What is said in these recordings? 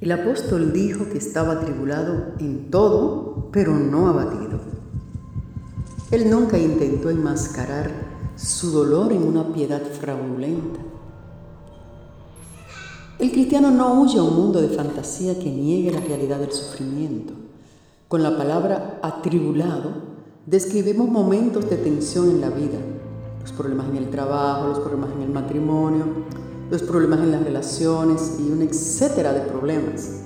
El apóstol dijo que estaba atribulado en todo, pero no abatido. Él nunca intentó enmascarar su dolor en una piedad fraudulenta. El cristiano no huye a un mundo de fantasía que niegue la realidad del sufrimiento. Con la palabra atribulado describimos momentos de tensión en la vida, los problemas en el trabajo, los problemas en el matrimonio, los problemas en las relaciones y un etcétera de problemas.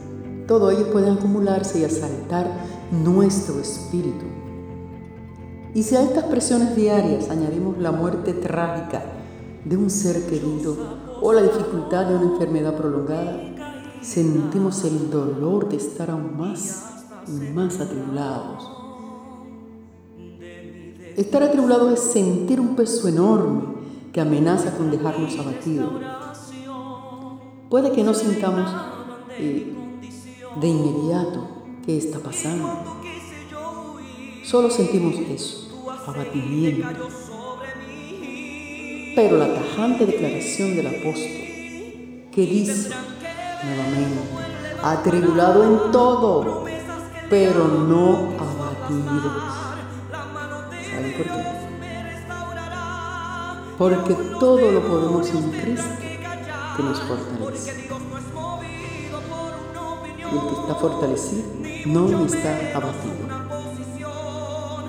Todo ello puede acumularse y asaltar nuestro espíritu. Y si a estas presiones diarias añadimos la muerte trágica de un ser querido o la dificultad de una enfermedad prolongada, sentimos el dolor de estar aún más y más atribulados. Estar atribulado es sentir un peso enorme que amenaza con dejarnos abatidos Puede que no sintamos eh, de inmediato qué está pasando. Solo sentimos eso, abatimiento. Pero la tajante declaración del apóstol que dice nuevamente, atribulado en todo, pero no abatido. ¿Saben por qué? Porque todo lo podemos en Cristo que nos fortalece. El que está fortalecido no está abatido.